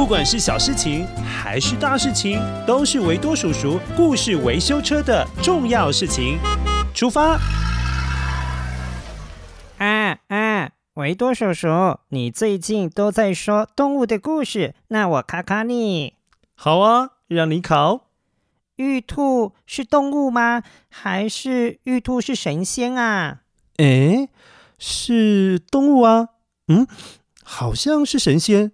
不管是小事情还是大事情，都是维多叔叔故事维修车的重要事情。出发！啊啊，维多叔叔，你最近都在说动物的故事，那我考考你。好啊，让你考。玉兔是动物吗？还是玉兔是神仙啊？诶，是动物啊。嗯，好像是神仙。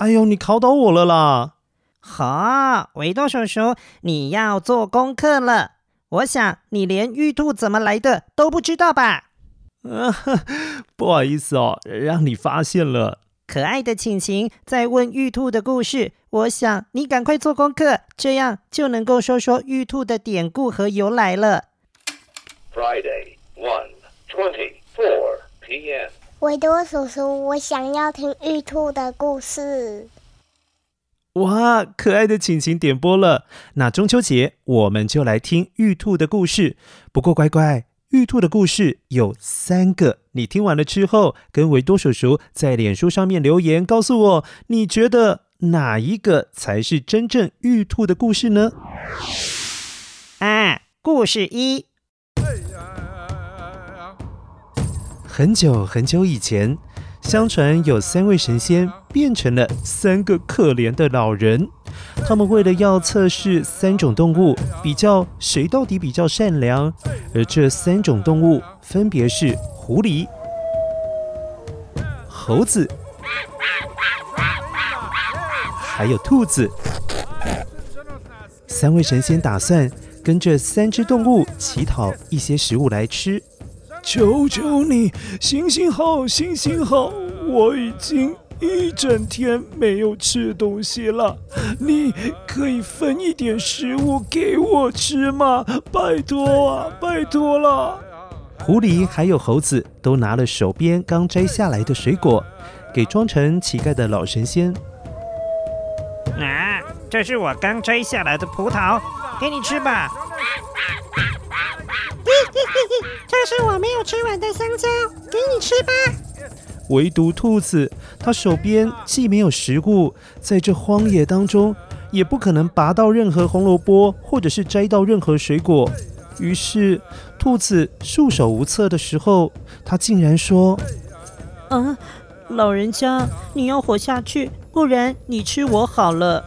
哎呦，你考倒我了啦！好，维多叔叔，你要做功课了。我想你连玉兔怎么来的都不知道吧？啊，不好意思哦，让你发现了。可爱的晴晴在问玉兔的故事，我想你赶快做功课，这样就能够说说玉兔的典故和由来了。Friday, 维多叔叔，我想要听玉兔的故事。哇，可爱的晴晴点播了。那中秋节我们就来听玉兔的故事。不过乖乖，玉兔的故事有三个。你听完了之后，跟维多叔叔在脸书上面留言，告诉我你觉得哪一个才是真正玉兔的故事呢？啊，故事一。很久很久以前，相传有三位神仙变成了三个可怜的老人。他们为了要测试三种动物，比较谁到底比较善良。而这三种动物分别是狐狸、猴子，还有兔子。三位神仙打算跟这三只动物乞讨一些食物来吃。求求你，行行好，行行好！我已经一整天没有吃东西了，你可以分一点食物给我吃吗？拜托啊，拜托了！狐狸还有猴子都拿了手边刚摘下来的水果，给装成乞丐的老神仙。啊，这是我刚摘下来的葡萄，给你吃吧。是我没有吃完的香蕉，给你吃吧。唯独兔子，它手边既没有食物，在这荒野当中，也不可能拔到任何红萝卜，或者是摘到任何水果。于是，兔子束手无策的时候，它竟然说：“啊，老人家，你要活下去，不然你吃我好了。”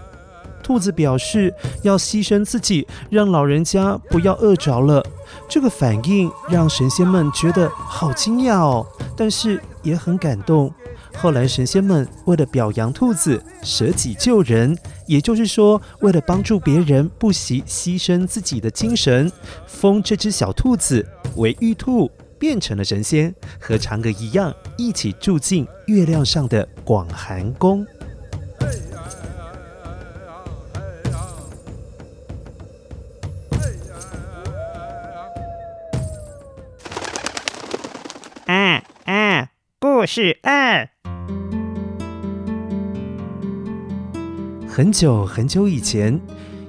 兔子表示要牺牲自己，让老人家不要饿着了。这个反应让神仙们觉得好惊讶哦，但是也很感动。后来神仙们为了表扬兔子舍己救人，也就是说，为了帮助别人不惜牺牲自己的精神，封这只小兔子为玉兔，变成了神仙，和嫦娥一样，一起住进月亮上的广寒宫。故事二。很久很久以前，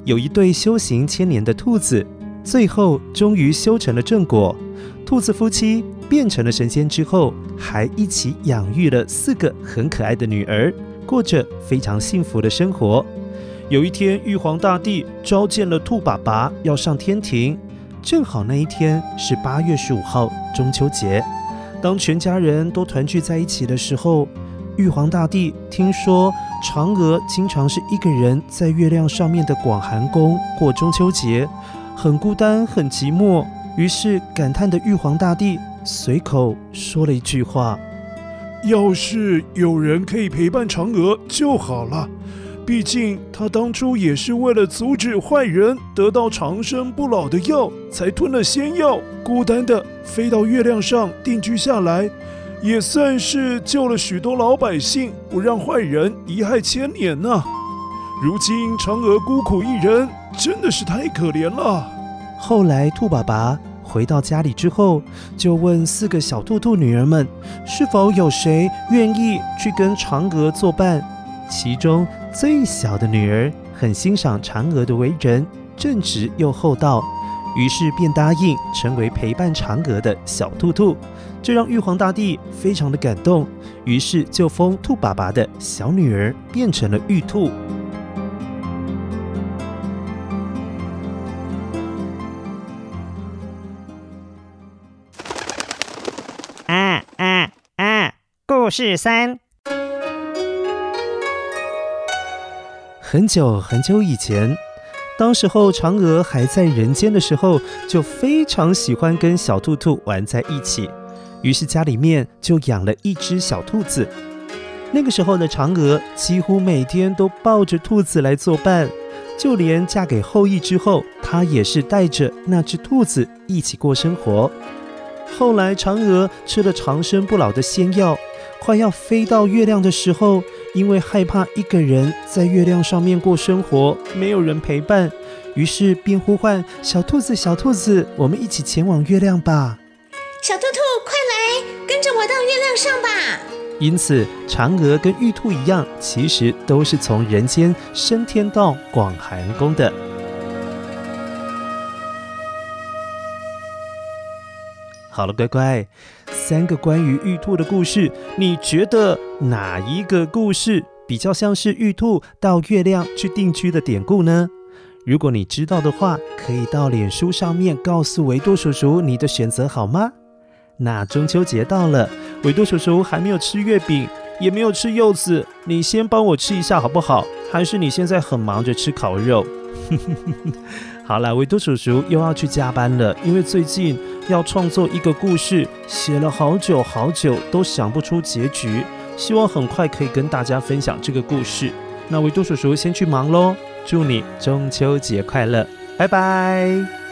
有一对修行千年的兔子，最后终于修成了正果。兔子夫妻变成了神仙之后，还一起养育了四个很可爱的女儿，过着非常幸福的生活。有一天，玉皇大帝召见了兔爸爸，要上天庭。正好那一天是八月十五号，中秋节。当全家人都团聚在一起的时候，玉皇大帝听说嫦娥经常是一个人在月亮上面的广寒宫过中秋节，很孤单，很寂寞。于是感叹的玉皇大帝随口说了一句话：“要是有人可以陪伴嫦娥就好了。”毕竟他当初也是为了阻止坏人得到长生不老的药，才吞了仙药，孤单的飞到月亮上定居下来，也算是救了许多老百姓，不让坏人贻害千年呢。如今嫦娥孤苦一人，真的是太可怜了。后来兔爸爸回到家里之后，就问四个小兔兔女儿们，是否有谁愿意去跟嫦娥作伴？其中最小的女儿很欣赏嫦娥的为人正直又厚道，于是便答应成为陪伴嫦娥的小兔兔，这让玉皇大帝非常的感动，于是就封兔爸爸的小女儿变成了玉兔。啊啊啊！故事三。很久很久以前。当时候，嫦娥还在人间的时候，就非常喜欢跟小兔兔玩在一起，于是家里面就养了一只小兔子。那个时候的嫦娥几乎每天都抱着兔子来作伴，就连嫁给后羿之后，她也是带着那只兔子一起过生活。后来，嫦娥吃了长生不老的仙药，快要飞到月亮的时候。因为害怕一个人在月亮上面过生活，没有人陪伴，于是便呼唤小兔子：“小兔子，我们一起前往月亮吧！”小兔兔，快来，跟着我到月亮上吧！因此，嫦娥跟玉兔一样，其实都是从人间升天到广寒宫的。好了，乖乖。三个关于玉兔的故事，你觉得哪一个故事比较像是玉兔到月亮去定居的典故呢？如果你知道的话，可以到脸书上面告诉维多叔叔你的选择好吗？那中秋节到了，维多叔叔还没有吃月饼，也没有吃柚子，你先帮我吃一下好不好？还是你现在很忙着吃烤肉？好了，维多叔叔又要去加班了，因为最近要创作一个故事，写了好久好久都想不出结局，希望很快可以跟大家分享这个故事。那维多叔叔先去忙喽，祝你中秋节快乐，拜拜。